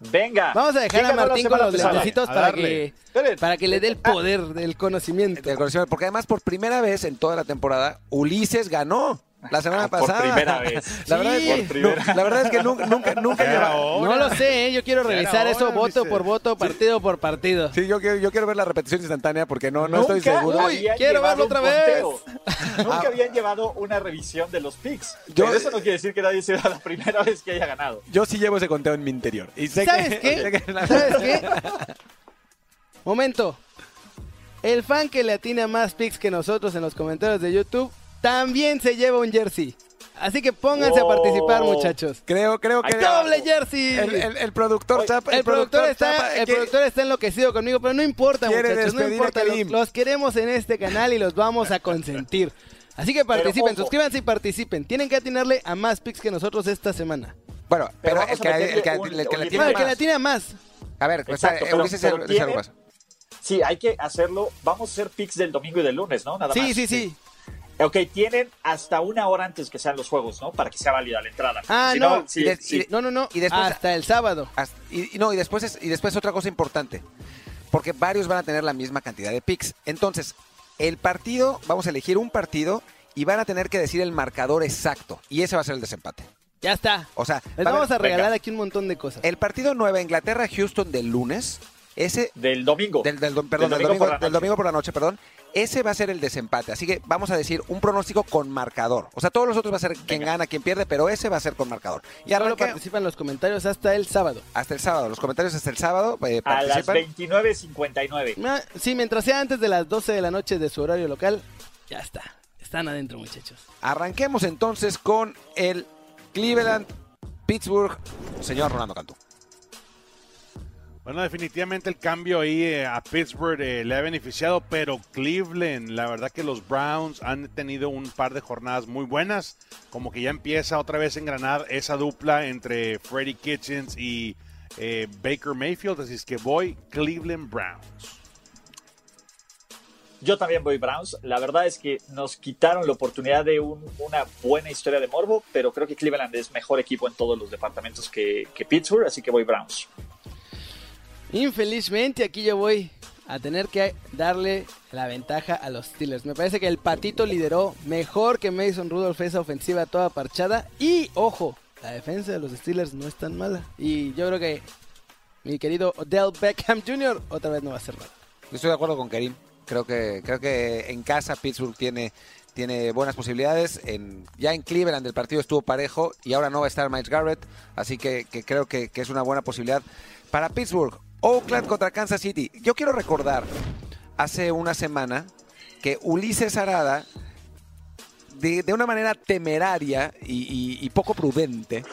Venga. Vamos a dejar a Martín con los lentecitos para que, para que le dé el poder del conocimiento. Porque además, por primera vez en toda la temporada, Ulises ganó. La semana ah, pasada. Por primera vez. La, verdad, es, la verdad es que nunca, nunca, nunca No lo sé, ¿eh? yo quiero revisar eso voto por voto, partido por partido. Sí, yo quiero, yo quiero ver la repetición instantánea porque no, no estoy seguro. Uy, quiero verlo otra vez. nunca ah. habían llevado una revisión de los picks. Pero eso no quiere decir que nadie sea la primera vez que haya ganado. Yo sí llevo ese conteo en mi interior. Y ¿Sabes qué? ¿Sabes qué? Momento. El fan que le atina más picks que nosotros en los comentarios de YouTube también se lleva un jersey. Así que pónganse a participar, muchachos. Creo, creo que. ¡Doble jersey! El, productor El, productor, está, el productor está enloquecido conmigo, pero no importa, muchachos. No importa. Los, queremos en este canal y los vamos a consentir. Así que participen, suscríbanse y participen. Tienen que atinarle a más picks que nosotros esta semana. Bueno, pero, el, que, el, que, la tiene más. A ver, pues, Exacto, pero, Sí, hay que hacerlo. Vamos a hacer picks del domingo y del lunes, ¿no? Nada sí, sí, sí. Ok, tienen hasta una hora antes que sean los juegos, ¿no? Para que sea válida la entrada. Ah, no, no, no, no, y después, hasta el sábado. y, no, y después, es, y después otra cosa importante, porque varios van a tener la misma cantidad de picks. Entonces, el partido, vamos a elegir un partido y van a tener que decir el marcador exacto, y ese va a ser el desempate. Ya está. O sea, les vamos a regalar aquí un montón de cosas. El partido Nueva Inglaterra-Houston del lunes, ese... Del domingo. Del, perdón, del domingo, del domingo por la noche, perdón ese va a ser el desempate. Así que vamos a decir un pronóstico con marcador. O sea, todos los otros va a ser quien gana, quien pierde, pero ese va a ser con marcador. Y ahora participan los comentarios hasta el sábado. Hasta el sábado. Los comentarios hasta el sábado. Eh, a las 29.59. Ah, sí, mientras sea antes de las 12 de la noche de su horario local, ya está. Están adentro, muchachos. Arranquemos entonces con el Cleveland Pittsburgh, señor Ronaldo Cantú. Bueno, definitivamente el cambio ahí eh, a Pittsburgh eh, le ha beneficiado, pero Cleveland, la verdad que los Browns han tenido un par de jornadas muy buenas, como que ya empieza otra vez a engranar esa dupla entre Freddie Kitchens y eh, Baker Mayfield, así es que voy Cleveland Browns. Yo también voy Browns. La verdad es que nos quitaron la oportunidad de una buena historia de Morbo, pero creo que Cleveland es mejor equipo en todos los departamentos que, que Pittsburgh, así que voy Browns. Infelizmente aquí yo voy a tener que darle la ventaja a los Steelers. Me parece que el patito lideró mejor que Mason Rudolph esa ofensiva toda parchada. Y ojo, la defensa de los Steelers no es tan mala. Y yo creo que mi querido Odell Beckham Jr. otra vez no va a ser nada. estoy de acuerdo con Karim. Creo que, creo que en casa Pittsburgh tiene, tiene buenas posibilidades. Ya en Cleveland el partido estuvo parejo y ahora no va a estar Mike Garrett. Así que, creo que es una buena posibilidad para Pittsburgh. Oakland contra Kansas City. Yo quiero recordar hace una semana que Ulises Arada, de, una manera temeraria y, poco prudente,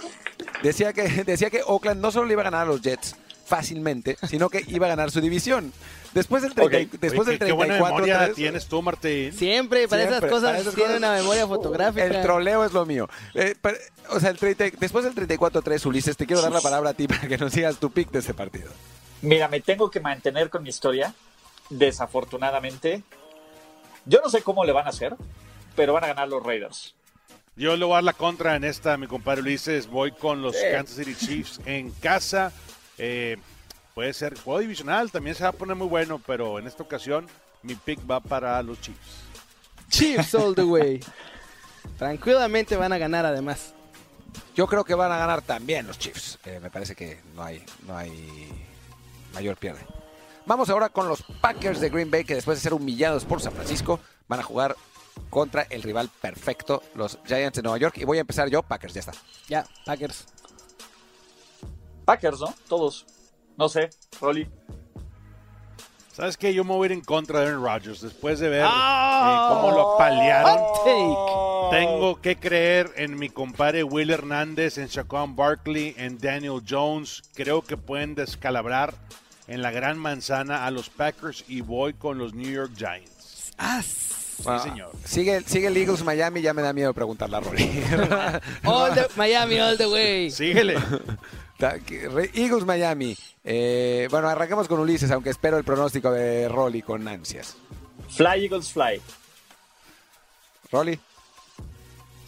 decía que, decía que Oakland no solo le iba a ganar a los Jets fácilmente, sino que iba a ganar su división. Después del, después del 34 qué buena memoria tienes tú, Martín. Siempre, para esas cosas tiene una memoria fotográfica. El troleo es lo mío. Eh, o sea, el después del 34-3, Ulises, te quiero dar la palabra a ti para que nos sigas tu pick de ese partido. Mira, me tengo que mantener con mi historia. Desafortunadamente, yo no sé cómo le van a hacer, pero van a ganar los Raiders. Yo le voy a dar la contra en esta, mi compadre Ulises. Voy con los Kansas City Chiefs en casa. Eh, puede ser juego divisional, también se va a poner muy bueno, pero en esta ocasión mi pick va para los Chiefs. Chiefs all the way. Tranquilamente van a ganar además. Yo creo que van a ganar también los Chiefs. Eh, me parece que no hay, no hay mayor pierde. Vamos ahora con los Packers de Green Bay, que después de ser humillados por San Francisco, van a jugar contra el rival perfecto, los Giants de Nueva York. Y voy a empezar yo, Packers, ya está. Ya, Packers. Packers, ¿no? Todos. No sé, Rolly. ¿Sabes qué? Yo me voy a ir en contra de Aaron Rodgers después de ver eh, ah. cómo lo paliaron. Tengo que creer en mi compadre Will Hernández, en Shaquan Barkley, en Daniel Jones. Creo que pueden descalabrar en la gran manzana a los Packers y voy con los New York Giants. Ah, sí, señor. Sigue, sigue el Eagles Miami, ya me da miedo preguntarle a Rolly. all the, Miami all the way. Síguele. Eagles Miami. Eh, bueno, arranquemos con Ulises, aunque espero el pronóstico de Rolly con ansias. Fly Eagles Fly. Rolly.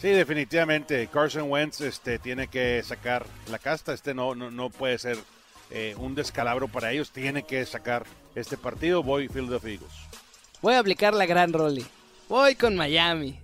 Sí, definitivamente. Carson Wentz este, tiene que sacar la casta. Este no, no, no puede ser eh, un descalabro para ellos. Tiene que sacar este partido. Voy Philadelphia Eagles. Voy a aplicar la gran Rolly. Voy con Miami.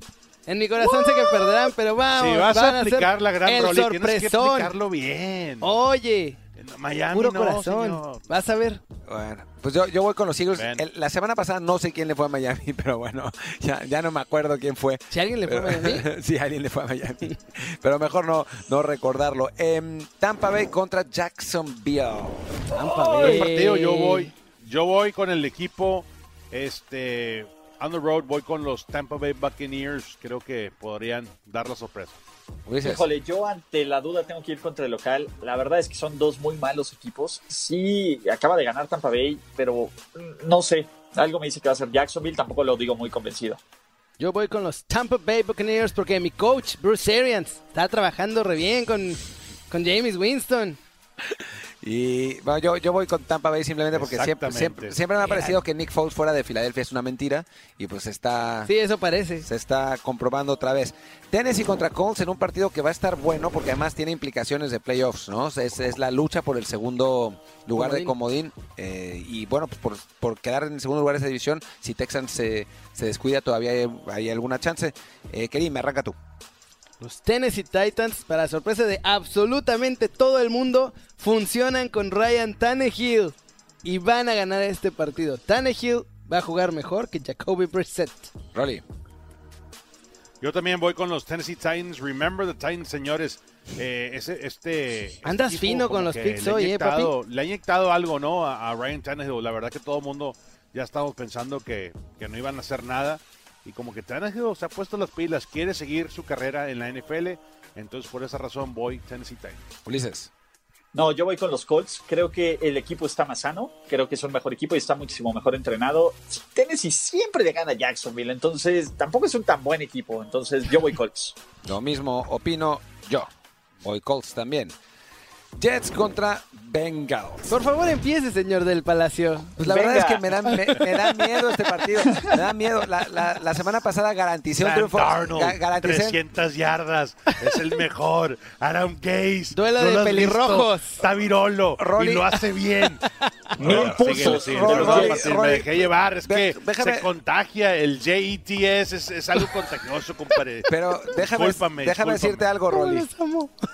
En mi corazón sé que perderán, pero vamos. Si vas a aplicar la gran Rolly, tienes que aplicarlo bien. Oye. Miami Puro corazón. Vas a ver. Bueno, pues yo, yo voy con los Eagles. la semana pasada no sé quién le fue a Miami, pero bueno, ya, ya no me acuerdo quién fue. ¿Si alguien le fue a Miami? sí, alguien le fue a Miami. pero mejor no, no recordarlo. Em, Tampa Bay contra Jacksonville. Tampa Bay. El partido yo voy. Yo voy con el equipo. Este. On the road voy con los Tampa Bay Buccaneers. Creo que podrían dar la sorpresa. Híjole, yo ante la duda tengo que ir contra el local. La verdad es que son dos muy malos equipos. Sí, acaba de ganar Tampa Bay, pero mm, no sé. Algo me dice que va a ser Jacksonville, tampoco lo digo muy convencido. Yo voy con los Tampa Bay Buccaneers porque mi coach, Bruce Arians, está trabajando re bien con, con James Winston. Y bueno, yo, yo voy con Tampa Bay simplemente porque siempre, siempre, me ha parecido que Nick Foles fuera de Filadelfia es una mentira y pues está... Sí, eso parece. Se está comprobando otra vez. Tennessee contra Colts en un partido que va a estar bueno porque además tiene implicaciones de playoffs, ¿no? Es, es la lucha por el segundo lugar de comodín eh, y bueno, pues por, por, quedar en el segundo lugar de esa división, si Texans se, se descuida todavía hay, alguna chance. Eh, Kerim, arranca tú. Los Tennessee Titans, para sorpresa de absolutamente todo el mundo, funcionan con Ryan Tannehill y van a ganar este partido. Tannehill va a jugar mejor que Jacoby Brissett. Rolly. Yo también voy con los Tennessee Titans. Remember the Titans, señores. Eh, ese, este, Andas fino con los picks hoy, eh, papi. Le ha inyectado algo, ¿no? A, Ryan Tannehill. La verdad que todo el mundo ya estamos pensando que, que no iban a hacer nada y como que Tannehill se ha puesto las pilas, quiere seguir su carrera en la NFL, entonces por esa razón voy Tennessee Titans. Ulises. No, yo voy con los Colts. Creo que el equipo está más sano. Creo que es un mejor equipo y está muchísimo mejor entrenado. Tennessee siempre le gana a Jacksonville, entonces tampoco es un tan buen equipo. Entonces yo voy Colts. Lo mismo opino yo. Voy Colts también. Jets contra Bengals. Por favor, empiece, señor del Palacio. Pues la verdad es que me da, me, da, miedo este partido. Me da miedo. La, la, la semana pasada garanticé un triunfo. Ga 300 yardas. Es el mejor. Aaron Gaze. Duelo de pelirrojos. Está virolo. y lo hace bien. No, impulsos. me dejé llevar. Es que se contagia. El JETS es, es algo contagioso, compadre. Pero déjame, déjame decirte algo, Rolly.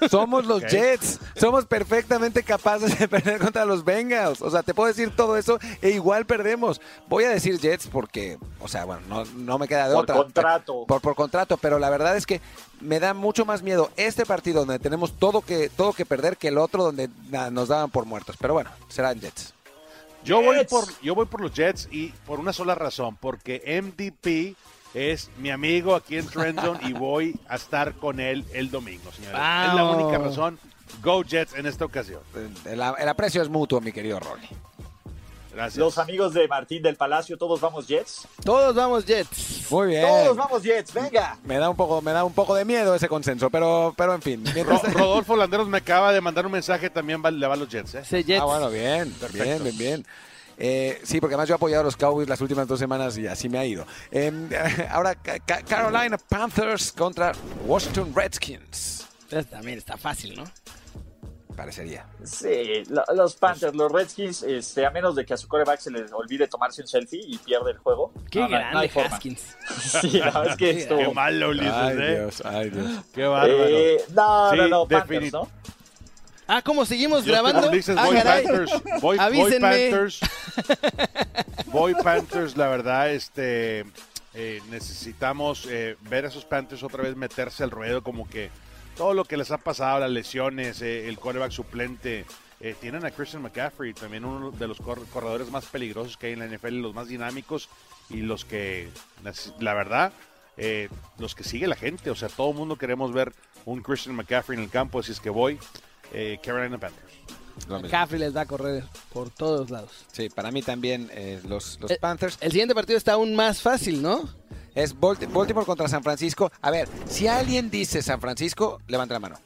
Somos los Jets. Somos perfectamente capaces de perder contra los Bengals. O sea, te puedo decir todo eso e igual perdemos. Voy a decir Jets porque, o sea, bueno, no, no me queda de por otra. Contrato. Por, por contrato. Pero la verdad es que me da mucho más miedo este partido donde tenemos todo que, todo que perder que el otro donde nos daban por muertos. Pero bueno, serán Jets. Yo voy, por, yo voy por los Jets y por una sola razón, porque MVP es mi amigo aquí en Trendzone y voy a estar con él el domingo, señores. Es la única razón. Go Jets en esta ocasión. El, aprecio es mutuo, mi querido Ronnie. Gracias. Los amigos de Martín del Palacio, todos vamos Jets. Todos vamos Jets. Muy bien. Todos vamos Jets, venga. Me da un poco, me da un poco de miedo ese consenso, pero, pero en fin. Rodolfo Landeros me acaba de mandar un mensaje, también le va a los Jets. ¿eh? Ah, bueno, bien, bien, bien, bien. Eh, sí, porque además yo he apoyado a los Cowboys las últimas dos semanas y así me ha ido. Em, ahora, Carolina Panthers contra Washington Redskins. también está fácil, ¿no? Parecería. Sí, los Panthers, los Redskins, este, a menos de que a su coreback se les olvide tomarse un selfie y pierde el juego. Qué grande Haskins. sí, la es que estuvo... Qué malo, Ulises, ay, ¿eh? Dios, ay, Dios. Qué bárbaro. Eh, no, no, no, Panthers, ¿no? Ah, ¿cómo seguimos grabando? Dices, ah, Boy Panthers. Boy, Boy Panthers. Boy Panthers, la verdad, este... Eh, necesitamos eh, ver a esos Panthers otra vez meterse al ruedo, como que todo lo que les ha pasado, las lesiones, eh, el quarterback suplente. tienen a Christian McCaffrey, también uno de los corredores más peligrosos que hay en la NFL, los más dinámicos y los que, la verdad, los que sigue la gente. O sea, todo el mundo queremos ver un Christian McCaffrey en el campo, así es que voy. Carolina Panthers. McCaffrey les da a correr por todos lados. Sí, para mí también eh, los, los Panthers. El siguiente partido está aún más fácil, ¿no? Es Baltimore contra San Francisco. A ver, si alguien dice San Francisco, levanta la mano.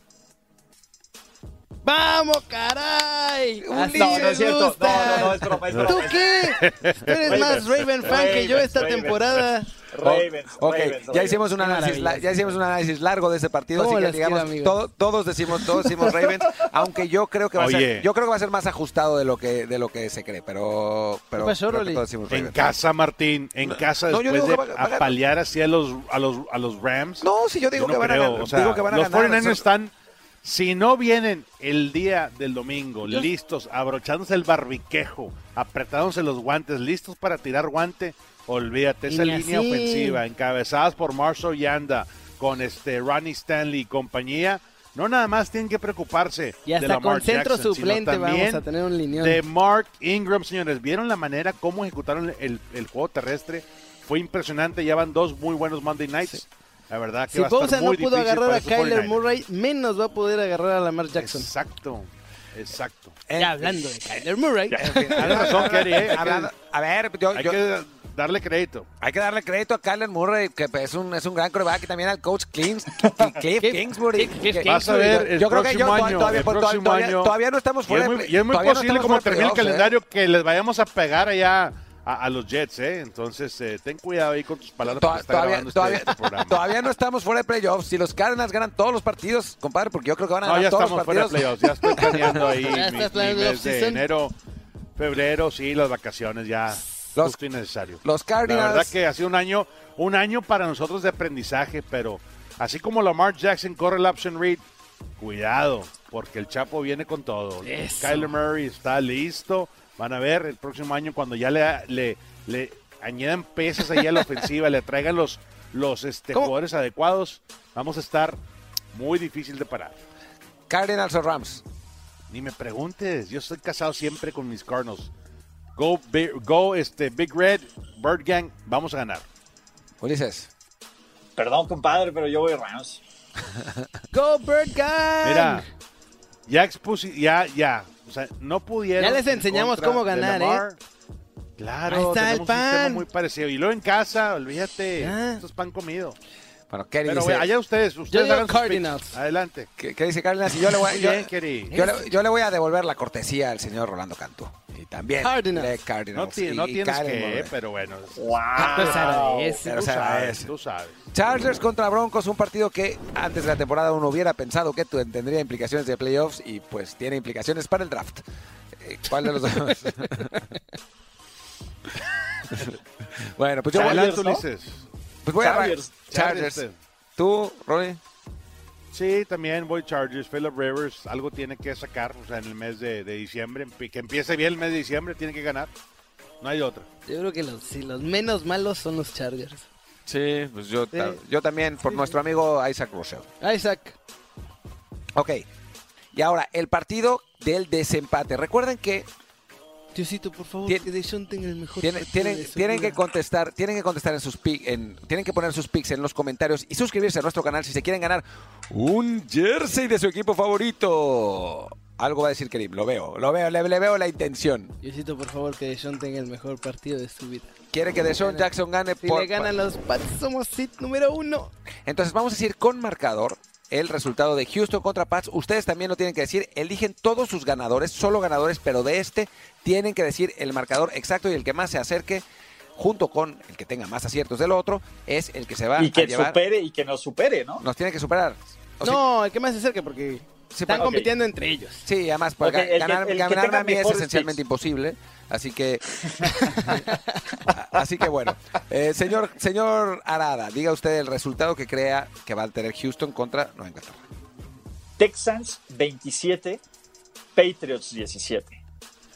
¡Vamos, caray! no, no es cierto. No, no, es broma, es broma. ¿Tú qué? Tú eres más Raven fan que yo esta temporada. Ravens, ok, ya hicimos un análisis, ya hicimos un análisis largo de ese partido, así que digamos, todos decimos, todos decimos Ravens, aunque yo creo que va a ser, yo creo que va a ser más ajustado de lo que de lo que se cree, pero, pero en casa, Martín, en casa después de apalear así a los a los a los Rams. No, si yo digo que van a ganar, digo que van a los ganar. están si no vienen el día del domingo, listos, abrochándose el barbiquejo, apretándose los guantes, listos para tirar guante, olvídate, esa línea ofensiva, encabezadas por Marshall Yanda, con este Ronnie Stanley y compañía, no nada más tienen que preocuparse y hasta de con centro suplente vamos a tener un lineón. De Mark Ingram, señores, ¿vieron la manera cómo ejecutaron el, juego terrestre? Fue impresionante, llevan dos muy buenos Monday Nights. La verdad que si va a estar muy no pudo agarrar a Kyler Murray, menos va a poder agarrar a Lamar Jackson. Exacto. Exacto. Ya hablando de Kyler Murray. razón, Kerry, ¿eh? a ver, yo, hay que darle crédito. Hay que darle crédito a Kyler Murray, que es un, es un gran coreback, y también al coach Cliff, Cliff Kingsbury. Vas a ver el yo creo que yo año, todavía, todavía, todavía, no estamos fuera. Y es muy, y es muy posible, como termine el calendario, ¿eh? que les vayamos a pegar allá a, los Jets, ¿eh? Entonces, eh, ten cuidado ahí con tus palabras todavía, este, todavía, este programa. todavía no estamos fuera de playoffs. Si los Cardinals ganan todos los partidos, compadre, porque yo creo que van a no, ganar todos los partidos. Fuera de playoffs. Ya estoy planeando ahí mi, mes de enero, febrero, sí, las vacaciones ya. Los, justo innecesario. Los Cardinals. La verdad que ha sido un año, un año para nosotros de aprendizaje, pero así como Lamar Jackson corre el option read, cuidado, porque el Chapo viene con todo. Kyler Murray está listo. Van a ver el próximo año cuando ya le, le le añadan pesas ahí a la ofensiva, le traigan los, los este, jugadores adecuados, vamos a estar muy difícil de parar. Cardinals o Rams. Ni me preguntes, yo estoy casado siempre con mis Cardinals. Go, big, go este, Big Red, Bird Gang, vamos a ganar. Ulises. Perdón, compadre, pero yo voy Rams. Go Bird Gang. Mira, ya expuse, ya, ya. O sea, no pudieron. Ya les enseñamos cómo ganar, ¿eh? Claro, está el pan. muy parecido. Y luego en casa, olvídate, esto es pan comido. Bueno, ¿qué Pero dice? allá ustedes, ustedes hagan Cardinals. Adelante. ¿Qué, dice Cardinals? Y yo le, voy, yo, yo, le, voy a devolver la cortesía al señor Rolando Cantú. Y también Cardinals. Cardinals. No, no tienes que, pero bueno. Wow. Pero tú, sabes, tú sabes. Chargers contra Broncos, un partido que antes de la temporada uno hubiera pensado que tendría implicaciones de playoffs y pues tiene implicaciones para el draft. Eh, ¿Cuál de los dos? bueno, pues yo voy a... Pues voy Chargers. a Chargers. ¿Tú, Roy? Sí, también voy Chargers. Philip Rivers algo tiene que sacar, o sea, en el mes de, diciembre. Que empiece bien el mes de diciembre, tiene que ganar. No hay otra. Yo creo que los, los menos malos son los Chargers. Sí, pues yo, yo también, por nuestro amigo Isaac Russell. Isaac. Ok. Y ahora, el partido del desempate. Recuerden que Diosito, por favor, que Deshaun tenga el mejor tienen, tienen, tienen que contestar, tienen que contestar en sus en, tienen que poner sus pics en los comentarios y suscribirse a nuestro canal si se quieren ganar un jersey de su equipo favorito. Algo va a decir Kerim, lo veo, lo veo, le, veo la intención. Diosito, por favor, que Deshaun tenga el mejor partido de su vida. Quiere que Deshaun Jackson gane si le ganan los Pats, somos sit número uno. Entonces vamos a decir con marcador el resultado de Houston contra Pats. Ustedes también lo tienen que decir. Eligen todos sus ganadores, solo ganadores, pero de este tienen que decir el marcador exacto y el que más se acerque junto con el que tenga más aciertos del otro, es el que se va y que a llevar. supere y que nos supere, ¿no? Nos tiene que superar. no, el que más se acerque porque Están compitiendo entre ellos. Sí, además, porque ganar, ganar a mí es esencialmente imposible. Así que, así que bueno, eh, señor, señor Arada, diga usted el resultado que crea que va a tener Houston contra Nueva Inglaterra. Texans 27, Patriots 17.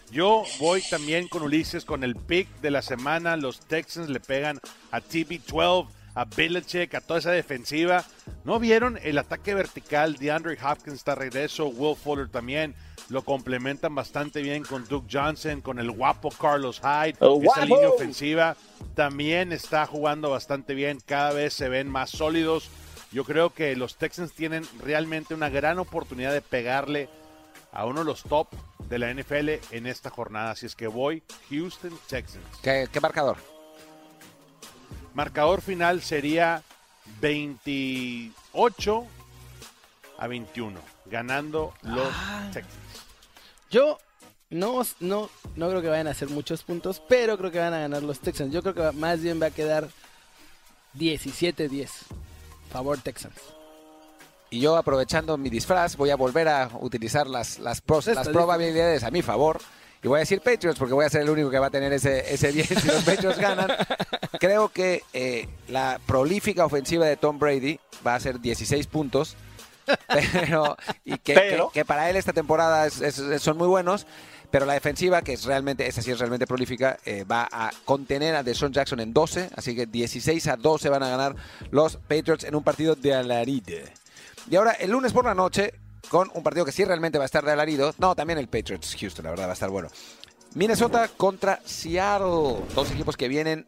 Yo voy también con Ulises con el pick de la semana. Los Texans le pegan a TB12, a Belichick, a toda esa defensiva. ¿No vieron el ataque vertical de Andre Hopkins está regreso? Will Fuller también. Lo complementan bastante bien con Duke Johnson, con el guapo Carlos Hyde. esa línea ofensiva también está jugando bastante bien. Cada vez se ven más sólidos. Yo creo que los Texans tienen realmente una gran oportunidad de pegarle a uno de los top de la NFL en esta jornada. Así es que voy Houston Texans. ¿Qué, marcador? Marcador final sería 28 a 21, ganando los ah. Texans. Yo no, no, no creo que vayan a hacer muchos puntos, pero creo que van a ganar los Texans. Yo creo que más bien va a quedar 17-10. Favor Texans. Y yo aprovechando mi disfraz voy a volver a utilizar las, las, las probabilidades a mi favor. Y voy a decir Patriots porque voy a ser el único que va a tener ese, ese 10 si los Patriots ganan. Creo que eh, la prolífica ofensiva de Tom Brady va a ser 16 puntos. Pero, y que, que, para él esta temporada son muy buenos. Pero la defensiva, que es realmente, esa sí es realmente prolífica, eh, va a contener a Deshaun Jackson en 12. Así que 16 a 12 van a ganar los Patriots en un partido de alaride. Y ahora, el lunes por la noche, con un partido que sí realmente va a estar de alarido. No, también el Patriots Houston, la verdad, va a estar bueno. Minnesota contra Seattle. Dos equipos que vienen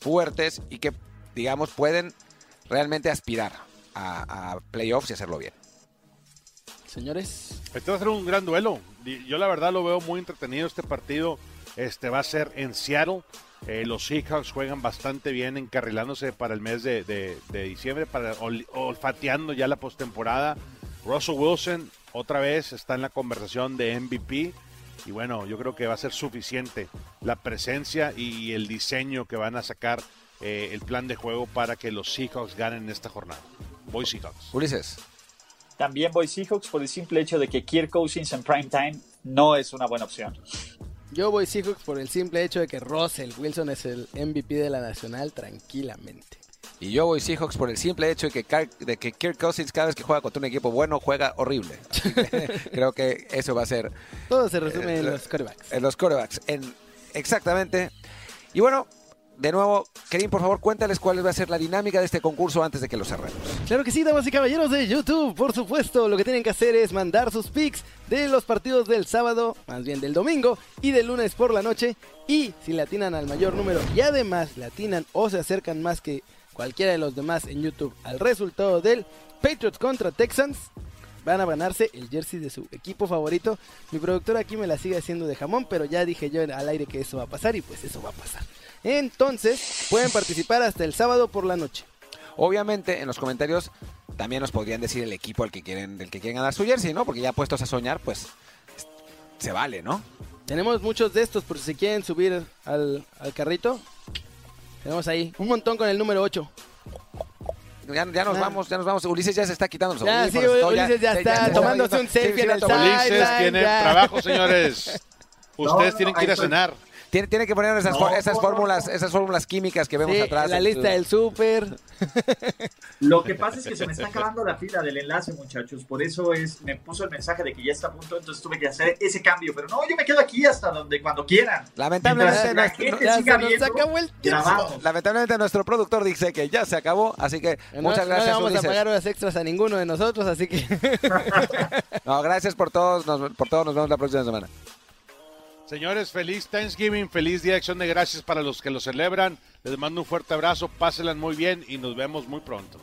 fuertes y que, digamos, pueden realmente aspirar a, playoffs y hacerlo bien. Señores. Este va a ser un gran duelo. Yo la verdad lo veo muy entretenido este partido. Este va a ser en Seattle. Eh, los Seahawks juegan bastante bien encarrilándose para el mes de, diciembre, para olfateando ya la postemporada. Russell Wilson otra vez está en la conversación de MVP. Y bueno, yo creo que va a ser suficiente la presencia y el diseño que van a sacar eh, el plan de juego para que los Seahawks ganen esta jornada. Voy Seahawks. Ulises. También voy Seahawks por el simple hecho de que Kirk Cousins en prime time no es una buena opción. Yo voy Seahawks por el simple hecho de que Russell Wilson es el MVP de la Nacional tranquilamente. Y yo voy Seahawks por el simple hecho de que, de que Kirk Cousins cada vez que juega contra un equipo bueno juega horrible. creo que eso va a ser... Todo se resume en eh, los quarterbacks. En los quarterbacks, en, exactamente. Y bueno, de nuevo, Kerim, por favor, cuéntales cuál va a ser la dinámica de este concurso antes de que lo cerremos. Claro que sí, damas y caballeros de YouTube, por supuesto. Lo que tienen que hacer es mandar sus pics de los partidos del sábado, más bien del domingo y del lunes por la noche. Y si le atinan al mayor número y además le atinan o se acercan más que cualquiera de los demás en YouTube al resultado del Patriots contra Texans, van a ganarse el jersey de su equipo favorito. Mi productor aquí me la sigue haciendo de jamón, pero ya dije yo al aire que eso va a pasar y pues eso va a pasar. Entonces, pueden participar hasta el sábado por la noche. Obviamente, en los comentarios también nos podrían decir el equipo al que quieren, del que quieren ganar su jersey, ¿no? Porque ya puestos a soñar, pues se vale, ¿no? Tenemos muchos de estos por si quieren subir al, carrito. Tenemos ahí un montón con el número 8. Ya, nos ah. vamos, ya nos vamos. Ulises ya se está quitando los ya, Sí, Ulises ya, está tomándose un selfie en el Ulises tiene trabajo, señores. Ustedes tienen que ir a cenar. Tiene, tiene que poner esas, esas fórmulas, esas fórmulas químicas que vemos atrás. La lista del súper. Lo que pasa es que se me está acabando la fila del enlace, muchachos. Por eso es, me puso el mensaje de que ya está a punto, entonces tuve que hacer ese cambio. Pero no, yo me quedo aquí hasta donde cuando quieran. Lamentablemente, Lamentablemente nuestro productor dice que ya se acabó, así que muchas gracias. No vamos a pagar horas extras a ninguno de nosotros, así que. no, gracias por todos, por todos, nos vemos la próxima semana. Señores, feliz Thanksgiving, feliz Día de Acción de Gracias para los que lo celebran. Les mando un fuerte abrazo, pásenla muy bien y nos vemos muy pronto.